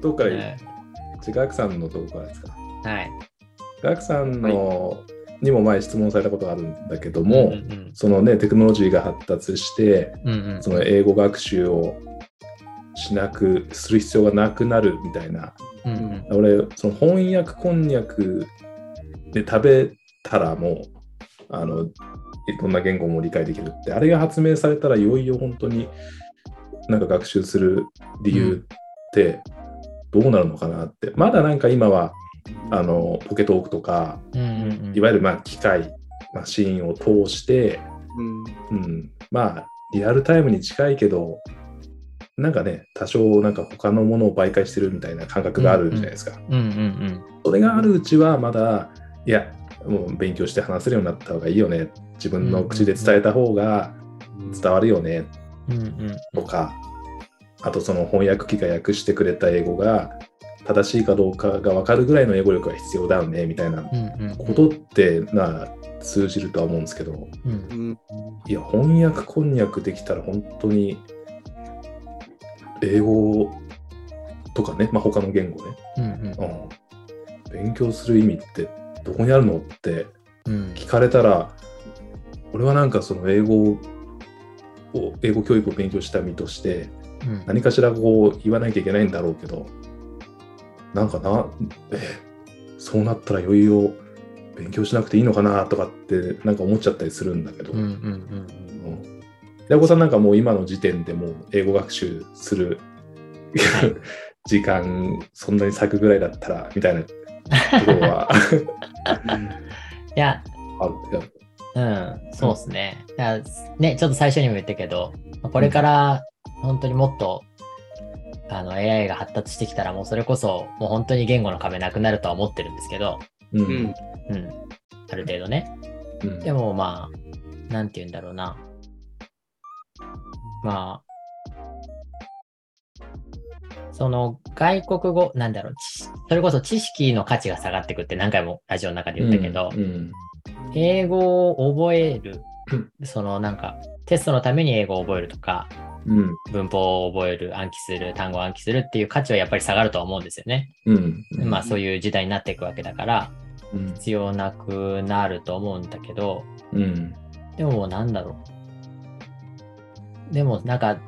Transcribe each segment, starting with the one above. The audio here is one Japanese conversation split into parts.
どっから、じゃガクさんのとこからですか。はい。ガクさんの、にも前質問されたことがあるんだけども、うんうんそのね、テクノロジーが発達して、うんうん。その英語学習をしなくする必要がなくなるみたいな。うんうん。俺、その翻訳こんにゃくで食べたらもう、あの、どんな言語も理解できるって、あれが発明されたらいよいよ本当になんか学習する理由ってどうなるのかなって。まだなんか今は、あの、ポケトークとか、うんうんうん。いわゆるまあ機械、マシーンを通して、うん。うん、まあ、リアルタイムに近いけど、なんかね、多少なんか他のものを媒介してるみたいな感覚があるじゃないですか。うんうんそれがあるうちはまだ、いや、もう勉強して話せるようになった方がいいよね。自分の口で伝えた方が伝わるよね。うんうんうんとか、あとその翻訳機が訳してくれた英語が正しいかどうかが分かるぐらいの英語力が必要だよねみたいなうんうんことってな通じるとは思うんですけど、うん。うんいや、翻訳こんにゃくできたら本当に英語とかね、まあ、他の言語ね、うんうん。うん、勉強する意味ってどこにあるのってうん聞かれたら、俺はなんかその英語を、英語教育を勉強した身として、うん。何かしらこう言わなきゃいけないんだろうけど、なんかな、え、そうなったらいよいよ勉強しなくていいのかなとかってなんか思っちゃったりするんだけど、うんうんうんうん。ヤコさんなんかもう今の時点でもう英語学習する 時間そんなに割くぐらいだったらみたいなところは いや、あるうん、そうですね。ね、ちょっと最初にも言ったけど、これから本当にもっと、あの AI が発達してきたらもうそれこそもう本当に言語の壁なくなるとは思ってるんですけど、うんうんうん、ある程度ね。うんでもまあ、なんて言うんだろうな。まあ、その外国語、なんだろう、ちそれこそ知識の価値が下がってくって何回もラジオの中で言ったけど、うん英語を覚える、そのなんかテストのために英語を覚えるとか、うん文法を覚える、暗記する、単語を暗記するっていう価値はやっぱり下がるとは思うんですよね。うんまあそういう時代になっていくわけだから、うん必要なくなると思うんだけど、うんでもなんだろう。でもなんか、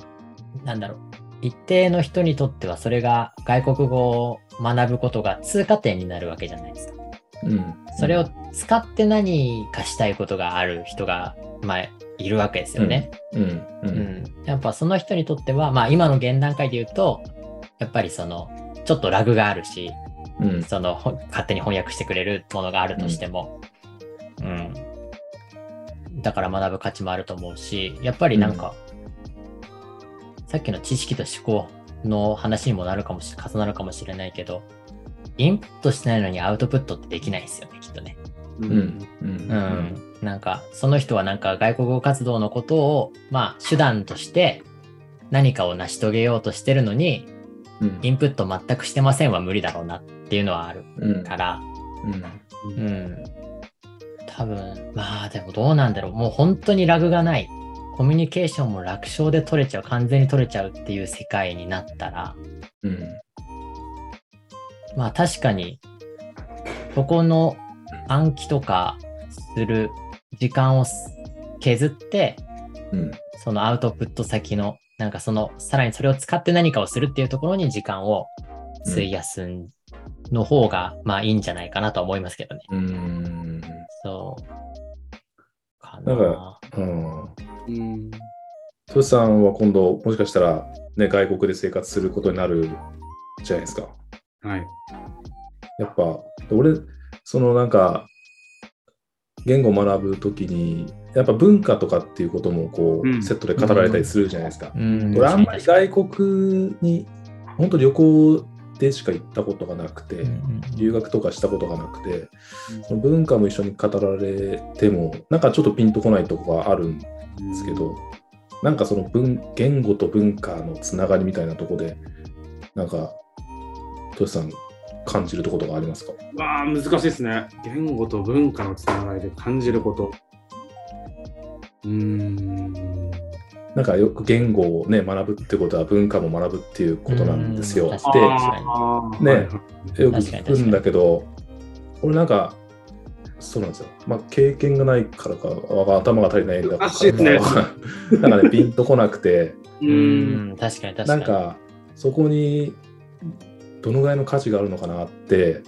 なんだろう。一定の人にとってはそれが外国語を学ぶことが通過点になるわけじゃないですか。うん。それを使って何かしたいことがある人が、まあ、いるわけですよね。うん。ううん。ん。やっぱその人にとっては、まあ今の現段階で言うと、やっぱりその、ちょっとラグがあるし、うん。その、ほ勝手に翻訳してくれるものがあるとしても、うん。だから学ぶ価値もあると思うし、やっぱりなんか、さっきの知識と思考の話にもなるかもし、重なるかもしれないけど、インプットしてないのにアウトプットってできないですよね、きっとね。ううんうんうん。なんか、その人はなんか外国語活動のことを、まあ、手段として何かを成し遂げようとしてるのに、うんインプット全くしてませんは無理だろうなっていうのはあるうんから、うんうん。多分、まあでもどうなんだろう。もう本当にラグがない。コミュニケーションも楽勝で取れちゃう、完全に取れちゃうっていう世界になったら、うんまあ確かに、そこの暗記とかする時間を削って、うんそのアウトプット先の、なんかその、さらにそれを使って何かをするっていうところに時間を費やすの方が、まあいいんじゃないかなとは思いますけどね。うんそう。かな。なんかうんうんトシさんは今度、もしかしたら、ね、外国で生活することになるじゃないですか。はい。やっぱ、俺、そのなんか、言語を学ぶときに、やっぱ文化とかっていうこともこう、うん。セットで語られたりするじゃないですか。うん。俺、あんまり外国に、本当旅行でしか行ったことがなくて、うん留学とかしたことがなくて、その文化も一緒に語られても、なんかちょっとピンとこないとこがあるんですけど、なんかその文言語と文化のつながりみたいなとこで、なんか、トシさん、感じるところとかありますか？わあ、難しいですね。言語と文化のつながりで感じること。うーん。なんかよく言語をね、学ぶってことは文化も学ぶっていうことなんですよ。で、ねよく聞くんだけど、俺なんか、そうなんですよ。まあ、経験がないからか、頭が足りないんだからねか、なんかね、ピンとこなくて、ううんん、確かに確かに。なんか、そこにどのぐらいの価値があるのかなって、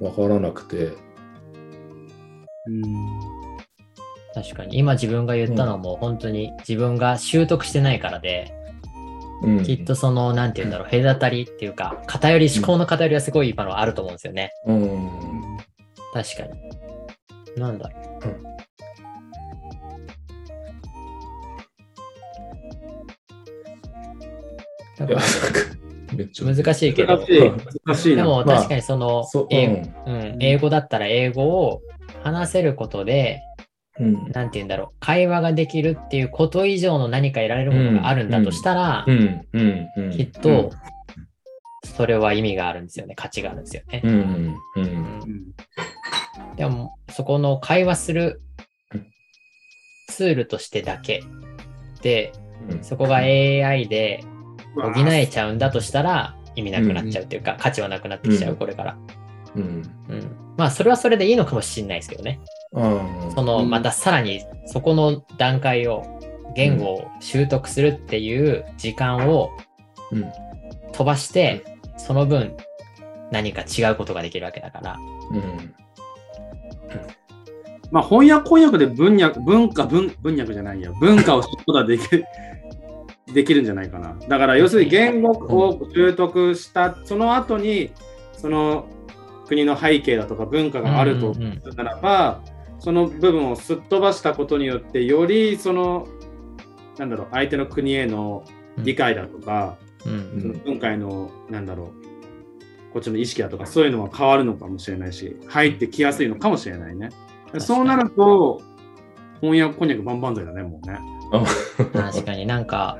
わからなくて、うん確かに。今自分が言ったのも本当に自分が習得してないからで、うん、きっとその、なんて言うんだろう、隔たりっていうか、偏り、思考の偏りはすごい今のあると思うんですよね。うん、確かに。なんだろう。だいや、か難しいけど。難、しい。難しいな。でもまあ確かにその英語うん、英語だったら英語を話せることで、うん、なんて言うんだろう、会話ができるっていうこと以上の何か得られるものがあるんだとしたら、きっと、それは意味があるんですよね、価値があるんですよね。う。ん、うん、うん。うんでも、そこの会話するうんツールとしてだけで、うん、そこが AI で補えちゃうんだとしたら意味なくなっちゃうっていうか、価値はなくなってきちゃう、うん。これから。うん、うん。まあ、それはそれでいいのかもしれないですけどね。うん、その、うん。またさらにそこの段階を、言語を習得するっていう時間をうん、飛ばして、その分何か違うことができるわけだから。うん、まあ、翻訳翻訳で文脈文化文文脈じゃないや。文化を知ることはできるできるんじゃないかなだから要するに言語を習得したその後にその国の背景だとか文化があるとするならば、その部分をすっ飛ばしたことによってよりそのなんだろう相手の国への理解だとか、うん。その文化へのなんだろうこっちの意識だとかそういうのは変わるのかもしれないし入ってきやすいのかもしれないね。にそうなると翻訳こんにゃく万々歳だねもうね。確かになんか、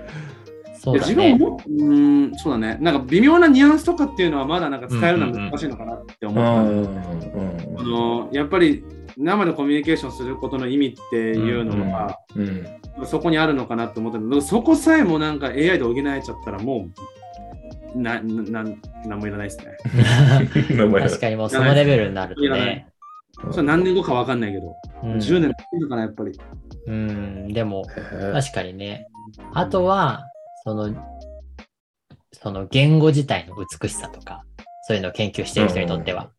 そうだね。自分もうーんそうだねなんか微妙なニュアンスとかっていうのはまだなんか伝えるのは難しいのかなって思った、うん、あのやっぱり生でコミュニケーションすることの意味っていうのは、うん、そこにあるのかなって思ったけどそこさえもなんか AI で補えちゃったらもうななななんもいらないですね。確かにもうそのレベルになるとね。それ何年後かわかんないけど、うん。10年いいのかなやっぱり。うん、でも、へ確かにね。あとは、その、その言語自体の美しさとか、そういうのを研究している人にとっては、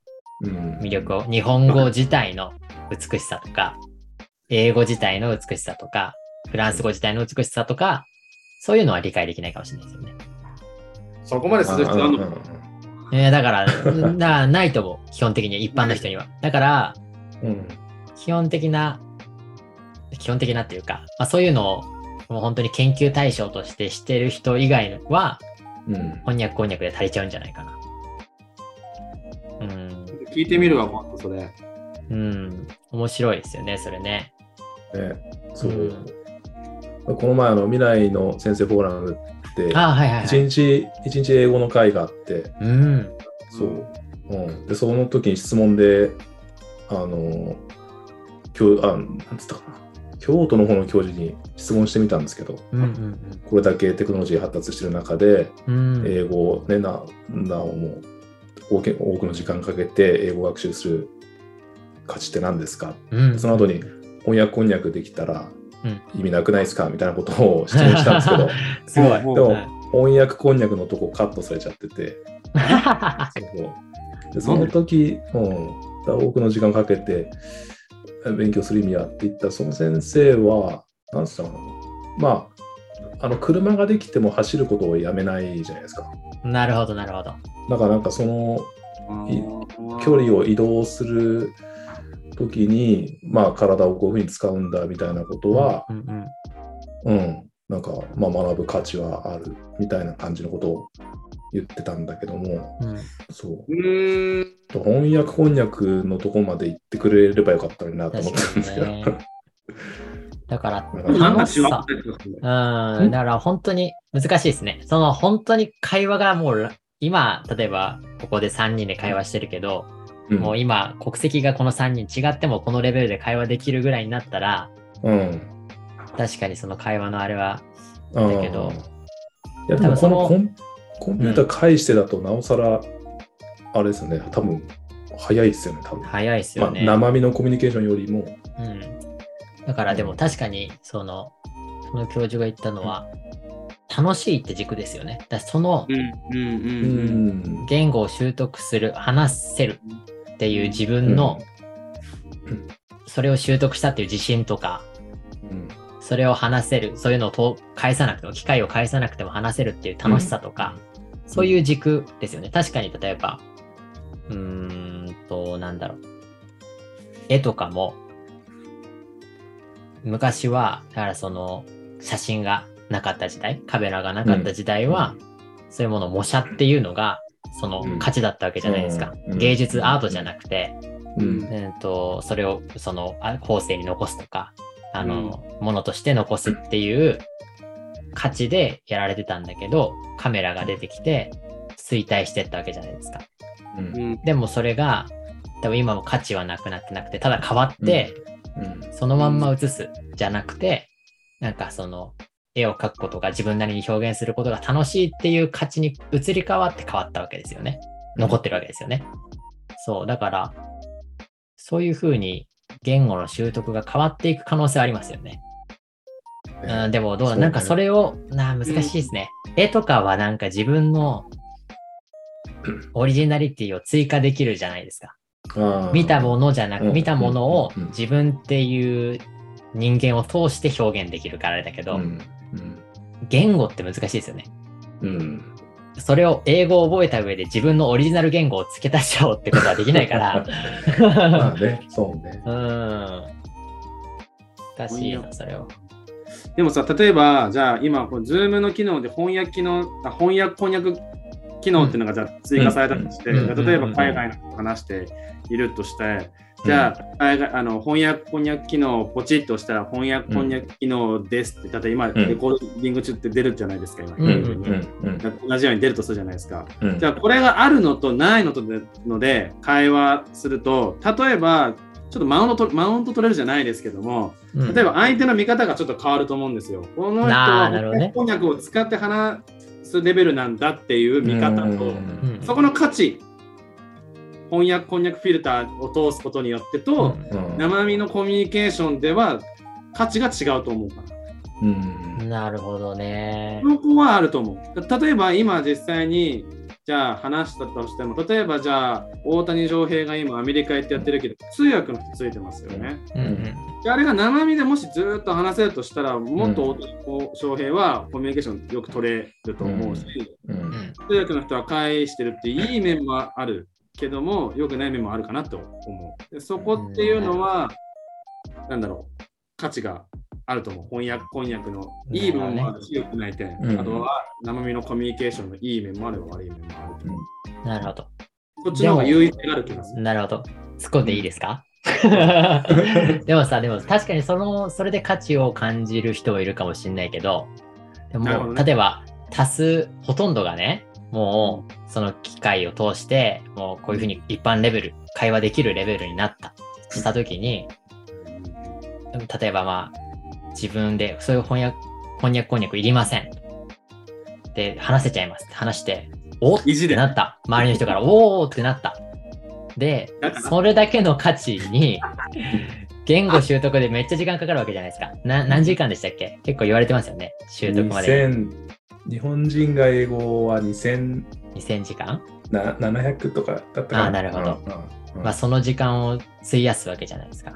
えうん。魅力を、日本語自体の美しさとか、英語自体の美しさとか、フランス語自体の美しさとか、そういうのは理解できないかもしれないですよね。そこまでする必要あるのかえーだから、だからないと思う。基本的に一般の人には。だから、うん基本的な、基本的なっていうか、まあ、そういうのをもう本当に研究対象としてしてる人以外は、うん翻訳こんにゃくで足りちゃうんじゃないかな。うん、聞いてみるわ、今度それ。うん、面白いですよね、それね。ね、そう、この前あの未来の先生フォーラムあはいはい、は一い。日一日英語の会があってうん、そう、うん、でその時に質問であの教あなんつったかな。京都の方の教授に質問してみたんですけどうん、うんこれだけテクノロジー発達してる中でうん。うん英語をねななおも多く多くの時間かけて英語学習する価値って何ですか？うん、その後に翻訳こんにゃくできたらうん意味なくないですか？みたいなことを質問したんですけど、すごい。でもはい。翻訳こんにゃくのとこカットされちゃってて、そでその時、うん、多くの時間かけて勉強する意味はって言ったその先生は、なんつったのかな、まあ、あの車ができても走ることをやめないじゃないですか。なるほど、なるほど。だからなんかその距離を移動する時に、まあ、体をこういうふうに使うんだみたいなことは、うんうんうん、なんか、まあ、学ぶ価値はあるみたいな感じのことを言ってたんだけども、うんそう。うーん。翻訳こんにゃくのとこまで行ってくれればよかったのになと思ったんですけど。だから、楽しさうん、だから本当に難しいですね。その本当に会話がもう、今、例えばここで3人で会話してるけど、うんもう今、国籍がこの3人違ってもこのレベルで会話できるぐらいになったら、うん。確かにその会話のあれは、だだけどいや、でもこのコンコンピューター介してだと、なおさら、あれですよね、多分早いですよね、多分。早いですまあ、よね。生身のコミュニケーションよりも。うん。だからでも確かに、その、その教授が言ったのは、楽しいって軸ですよね。だそのうんうんううんん。言語を習得する、話せるっていう自分の、それを習得したっていう自信とか、うんそれを話せる、そういうのをと返さなくても、機会を返さなくても話せるっていう楽しさとか、そういう軸ですよね。確かに例えば、うーんと、なんだろう。絵とかも、昔は、だからその、写真がなかった時代、カメラがなかった時代は、そういうものを模写っていうのが、そのうん。価値だったわけじゃないですか。うん。芸術、アートじゃなくて、うん。えー、とそれをそのあ後世に残すとかあの、ものとして残すっていう価値でやられてたんだけどカメラが出てきて衰退してったわけじゃないですか。うん。うん。でもそれが多分今も価値はなくなってなくてただ変わって、うん。そのまんま映すじゃなくてなんかその絵を描くことが自分なりに表現することが楽しいっていう価値に移り変わって変わったわけですよね。残ってるわけですよね。そう、だから、そういうふうに言語の習得が変わっていく可能性はありますよね。うん、でもどうだ、ねなんかそれを、なあ難しいですね。絵とかはなんか自分のオリジナリティを追加できるじゃないですか。見たものじゃなく、うん見たものをうんうん自分っていう人間を通して表現できるからだけど、うん言語って難しいですよね。うんうんそれを英語を覚えた上で自分のオリジナル言語を付け足しちゃおうってことはできないから。まあね、そうね。うん。難しいな、それは。でもさ、例えば、じゃあ今、こう Zoom の機能で翻訳機能、あ翻訳、翻訳機能っていうのがじゃあ追加されたとして、例えば海外の人と話しているとして、じゃあ海外あの翻訳、翻訳機能をポチッと押したら翻訳、翻訳機能ですって、例えば今、んレコーディング中って出るじゃないですか、今。うんうんうんうん同じように出るとするじゃないですか。うんじゃあこれがあるのとないのとでので会話すると、例えば、ちょっとマウントとマウント取れるじゃないですけども、うん例えば相手の見方がちょっと変わると思うんですよ。この人は翻訳を使って話すレベルなんだっていう見方と、うんそこの価値、翻訳、翻訳フィルターを通すことによってと、うん生身のコミュニケーションでは価値が違うと思うから。うんなるほどね。そこはあると思う。例えば今実際にじゃあ話したとしても、例えばじゃあ大谷翔平が今アメリカ行ってやってるけど、通訳の人ついてますよね。うんうんであれが生身でもしずっと話せるとしたら、もっと大谷翔平はコミュニケーションよく取れると思うし、うんうん通訳の人は返してるっていい面もあるけども、良くない面もあるかなと思う。でそこっていうのは、なんだろう、価値があると思う。翻訳、翻訳のいい部分もあるし、良くない点。うんあとは生身のコミュニケーションのいい面もあれば悪い面もあると。なるほど。そっちの方が優位性がある気がする。なるほど。突っ込んでいいですか？でもさ、でも確かにその、それで価値を感じる人はいるかもしれないけど、でも、ね例えば、多数、ほとんどがね、もう、その機械を通して、もうこういうふうに一般レベル、会話できるレベルになった、したときに、例えばまあ、自分で、そういう翻訳、翻訳こんにゃくいりません。で、話せちゃいますって話して、おっってなった。周りの人から、おーってなった。でそれだけの価値に、言語習得でめっちゃ時間かかるわけじゃないですか。な何時間でしたっけ？結構言われてますよね。習得まで。2000日本人が英語は2700 2000時間？とかだったかな。あーなるほどうん。うんまあ、その時間を費やすわけじゃないですか。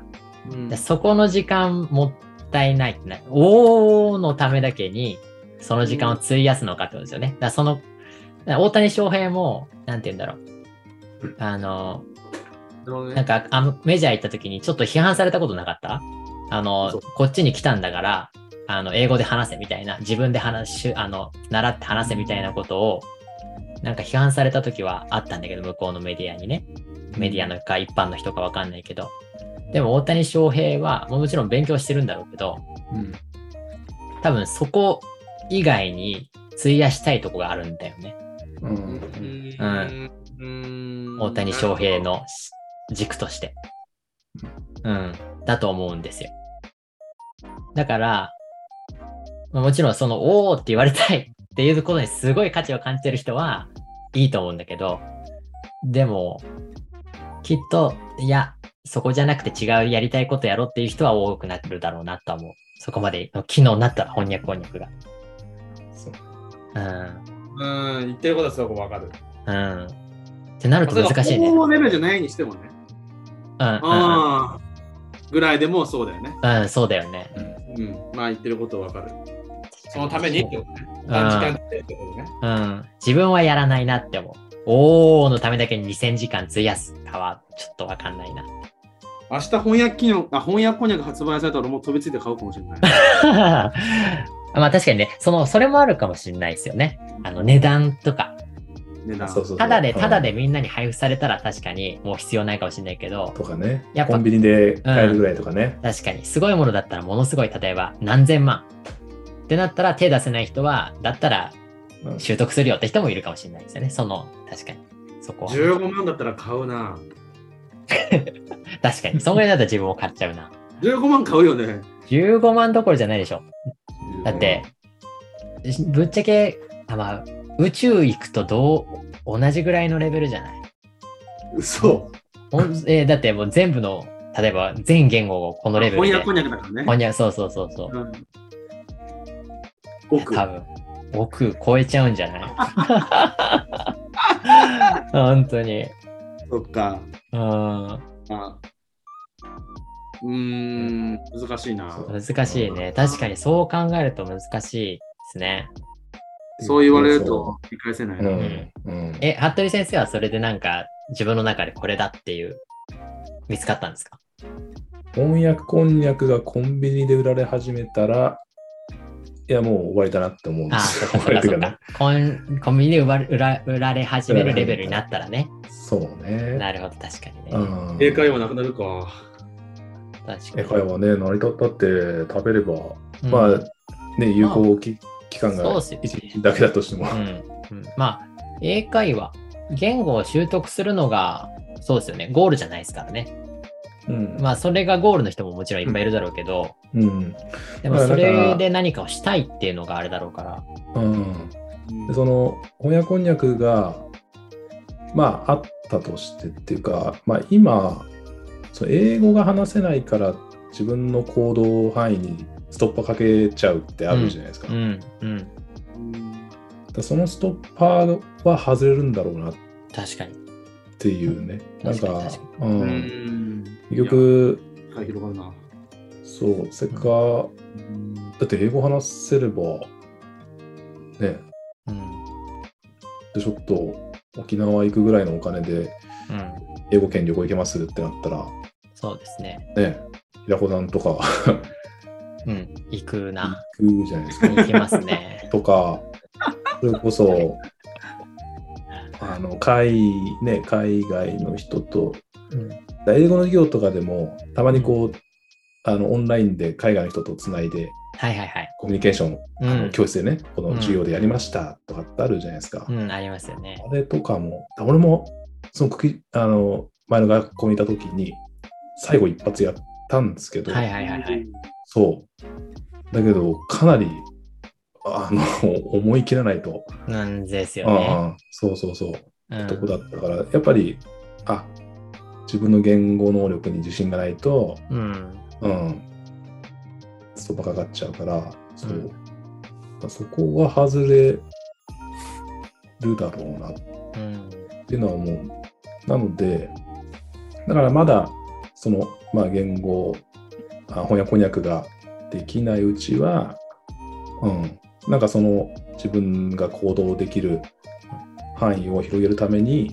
うんでそこの時間もったいないってな。おーのためだけに、その時間を費やすのかってことですよね。だその、大谷翔平も、なんて言うんだろう。あの、なんかあのメジャー行った時にちょっと批判されたことなかった？あのこっちに来たんだから、あの、英語で話せみたいな、自分で話し、あの、習って話せみたいなことを、なんか批判された時はあったんだけど、向こうのメディアにね。メディアのか一般の人かわかんないけど。でも大谷翔平は、もちろん勉強してるんだろうけど、うん多分そこ以外に費やしたいとこがあるんだよね。うん大谷翔平の軸として。うん。だと思うんですよ。だから、もちろんその、おーって言われたい っていうことにすごい価値を感じてる人はいいと思うんだけど、でも、きっと、いや、そこじゃなくて違うやりたいことやろうっていう人は多くなってるだろうなとは思う。そこまでの機能になったら翻訳翻訳が。そううん。うん、言ってることはすごくわかる。うん。ってなると難しいね。うん。高レベルじゃないにしてもね。うん。ああ。ぐらいでもそうだよね。うん、そうだよね。うん。まあ言ってることはわかる。そのためにってことね。ん短時間でってことね。うん。自分はやらないなって思う。おーのためだけに2000時間費やすかはちょっとわかんないな。明日翻訳機能、あ、翻訳翻訳発売されたらもう飛びついて買うかもしれない。まあ確かにね、その、それもあるかもしれないですよね。あの値段とか。値段。そうそうそうただで、ただうんでみんなに配布されたら確かにもう必要ないかもしれないけど、とかねやっぱコンビニで買えるぐらいとかね、確かにすごいものだったらものすごい、例えば何千万ってなったら手出せない人は、だったらうん習得するよって人もいるかもしれないですよね。その、確かに。そこは。15万だったら買うな。確かに。そんぐらいだったら自分も買っちゃうな。15万買うよね。15万どころじゃないでしょ。だって、ぶっちゃけ、あまあ、宇宙行くとどう、同じぐらいのレベルじゃない？嘘。えーだってもう全部の、例えば全言語をこのレベルで。翻訳翻訳だからね。翻訳そうそうそうそう。うん奥。多分、奥超えちゃうんじゃない？本当に。そっか。うん。あうーん、難しいな。難しいね。確かにそう考えると難しいですね。そう言われると理解せないな。うんうんえ、服部先生はそれでなんか自分の中でこれだっていう見つかったんですか？翻訳こんにゃくがコンビニで売られ始めたらいやもう終わりだなって思うんでああ、すよそっかそっか。コンコンビニで売ら売ら売られ始めるレベルになったらね。そうねなるほど、確かにね。うん英会話なくなるか。確かに。英会話ね成り立ったって食べれば、うんまあね有効期期間がそうっすよね1日だけだとしても、うんうんまあ、英会話、言語を習得するのが、そうですよね、ゴールじゃないですからね。うん。まあ、それがゴールの人ももちろんいっぱいいるだろうけど、うん。でもまあそれで何かをしたいっていうのがあれだろうから。うん。でその翻訳こんにゃくがまああったとしてっていうか、まあ、今その英語が話せないから自分の行動範囲にストッパーかけちゃうってあるじゃないですか,、だかうん、うん、らそのストッパーは外れるんだろうな。っ確かに。ていうねなんか確かに確う、うんん。結局はい、広がるな。そうせっかだって英語話せればねうん、でちょっと沖縄行くぐらいのお金でうん、英語圏旅行行けますってなったらそうですね。ね平子さんとかうん、行くな。行くじゃないですか。行きますね。とか、それこそ、あの海ね、海外の人と、うん、英語の授業とかでも、たまにこう、あのオンラインで海外の人とつないで、はいはいはい。コミュニケーション、あのうん、教室でね、この授業でやりましたとかってあるじゃないですか。うん、ありますよね。あれとかも、俺も、そのくきあの前の学校にいたときに、最後一発やったんですけど、はいはいはいはい。そう。だけど、かなり、あの、思い切らないと、なんですよあね。あそうそうそう、うん。とこだったから、やっぱり、あ自分の言語能力に自信がないと、うん、うん、ストッパかかっちゃうから、そう。うん。そこは外れるだろうな。っうん、ていうのは思う。なので、だからまだ、その、まあ、言語、あ翻訳翻訳ができないうちは、うん、なんかその自分が行動できる範囲を広げるために、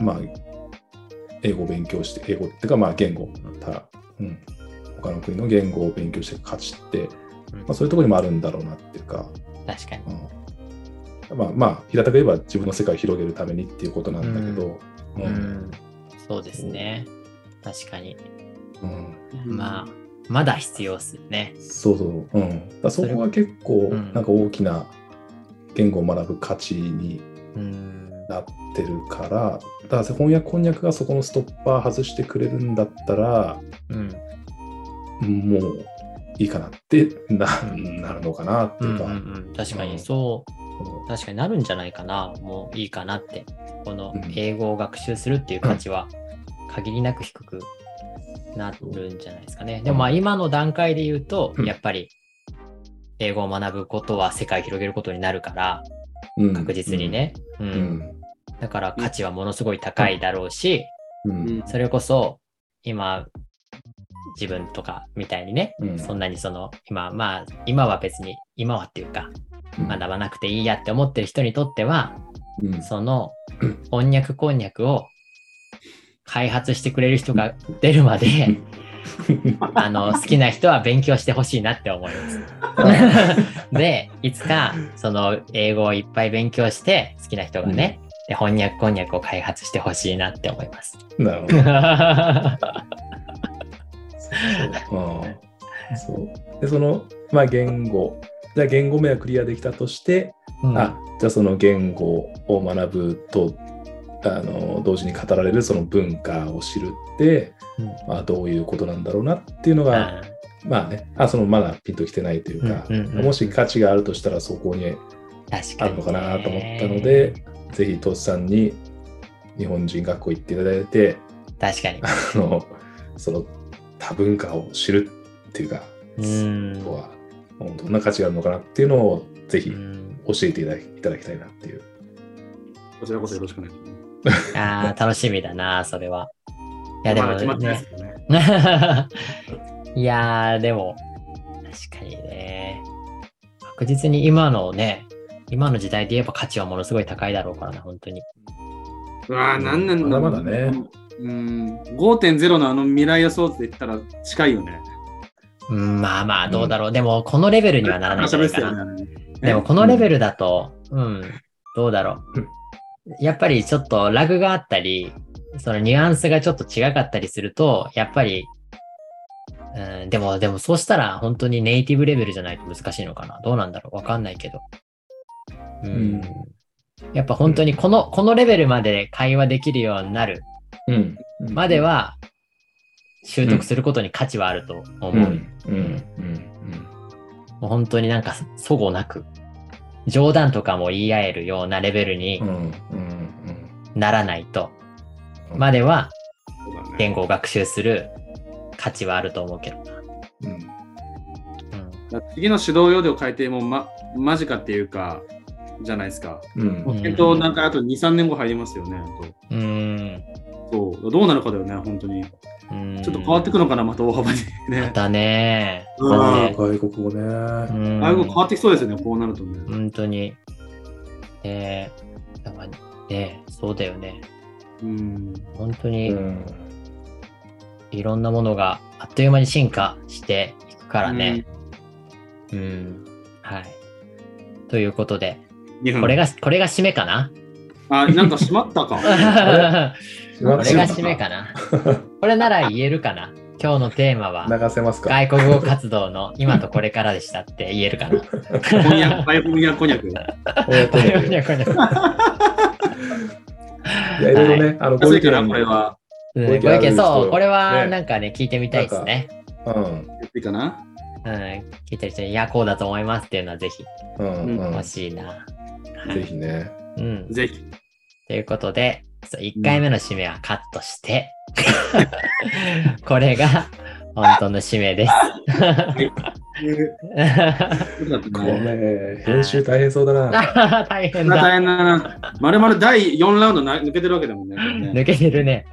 まあ、英語を勉強して、英語っていうか、まあ、言語、たうん、他の国の言語を勉強して勝ちって、うん。まあ、そういうところにもあるんだろうなっていうか、確かに。うん、まあ、まあ、平たく言えば自分の世界を広げるためにっていうことなんだけど、うん。うん、そうですね。確かに。うん。まあ、まだ必要っすよね。そうそう、うん、だそこは結構うん。なんか大きな言語を学ぶ価値にうん、なってるから、だから翻訳こんにゃくがそこのストッパー外してくれるんだったら、うん、もういいかなってななるのかなってうんいうか、うんうん、確かにそう、確かになるんじゃないかな。もういいかなって。このうん。英語を学習するっていう価値は限りなく低くなるんじゃないですかね。でもまあ今の段階で言うと、うんやっぱり英語を学ぶことは世界を広げることになるから、うん確実に。ね。う。うんん。だから価値はものすごい高いだろうし、それこそ今、自分とかみたいにね、うんそんなにその、今、まあ、今は別に、今はっていうか、うん学ばなくていいやって思ってる人にとっては、うんそのうん、こんにゃくこんにゃくを開発してくれる人が出るまで、あの、好きな人は勉強してほしいなって思います。で、いつか、その、英語をいっぱい勉強して、好きな人がね、で、こんにゃくこんにゃくを開発してほしいなって思います。なるほど。そううんで、その、まあ、言語。じゃあ、言語名はクリアできたとして、うんあ、じゃあその言語を学ぶと、あの、同時に語られるその文化を知るって、うんまあ、どういうことなんだろうなっていうのが、あまあね、あそのまだピンときてないというか、うんうんうんもし価値があるとしたらそこに確かに、あるのかなと思ったので、ぜひトスさんに日本人学校行っていただいて、確かに。あのその多文化を知るっていうか、うんそこはどんな価値があるのかなっていうのをぜひうん教えていただきいただきたいなっていう。こちらこそよろしくお願いします。ああ、楽しみだな、それは。いや、でもね。いやー、でも、確かにね。確実に今のね、今の時代で言えば価値はものすごい高いだろうからな、本当に。うわぁ、なんなんだまだまだね。うん、5.0のあの未来予想図で言ったら近いよね。うん、まあまあ、どうだろう。でも、このレベルにはならないんじゃないかな。ね。でも、このレベルだと、うん、どうだろう。やっぱりちょっとラグがあったり、そのニュアンスがちょっと違かったりすると、やっぱり、うん、でも、でもそうしたら本当にネイティブレベルじゃないと難しいのかな。どうなんだろうわかんないけど。うん。うんやっぱ本当にこの、このレベルまで会話できるようになるうん。までは、習得することに価値はあると思う。うん。うん。うん。もう本当になんか、そごなく、冗談とかも言い合えるようなレベルに。ならないと、うんまでは言語を学習する価値はあると思うけどな。うん。うん次の指導要領を変えても、ま、間近っていうか、じゃないですか。うん。うん検討なんかあと2、3年後入りますよね。うーん。とそう。どうなるかだよね、本当に。ちょっと変わってくのかな、また大幅にね。またね。うんだって外国語ね。うんああいうの変わってきそうですよね、こうなるとね。本当に。えー、だからね、そうだよね。うん。本当にうん。いろんなものがあっという間に進化していくからね。うん。はい。ということで、うん。これが、これが締めかな？あ、なんか閉まったか。これがが締めかなこれなら言えるかな今日のテーマは、流せますか？外国語活動の今とこれからでしたって言えるかなこんにゃく、バイオこんにゃくこんにゃく。いや、これいろいろね、あの、安いかな、見これは。うんご意見そう、これはねなんかね、聞いてみたいですね。うん。いいかな。うん、聞いてる人に、いや、こうだと思いますっていうのはぜひうん。うん欲しいな。はいぜひね。うん。ぜひ。ということで、そう1回目の締めはカットして、これが本当の締めです。そうだったこねれ、編集大変そうだな。大変大だ。変だな。まるまる第4ラウンドな抜けてるわけだもんね。抜けてるね。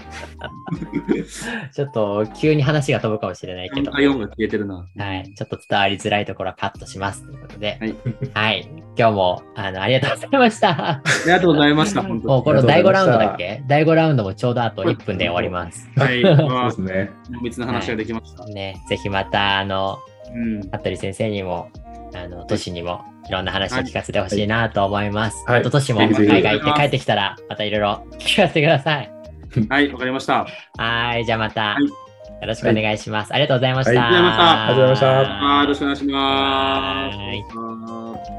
ちょっと急に話が飛ぶかもしれないけど。4が消えてるな。はい。ちょっと伝わりづらいところはカットします。ということで。はい。はい。今日も、あの、ありがとうございました。ありがとうございました。本当もうこの第5ラウンドだっけ？第5ラウンドもちょうどあと1分で終わります。はい。そうまあですね。濃密な話ができました。ね、ぜひまた、あの、うん。服部先生にも、あの、都市にも、いろんな話を聞かせてほしいなと思います。はいあと、都市も海外行って帰ってきたら、またいろいろ 聞かせてください。はい、わかりました。はい、じゃあまた、はいよろしくお願いします。ありがとうございました。はいありがとうございましたありがとうございましたよろしくお願いします。はいはい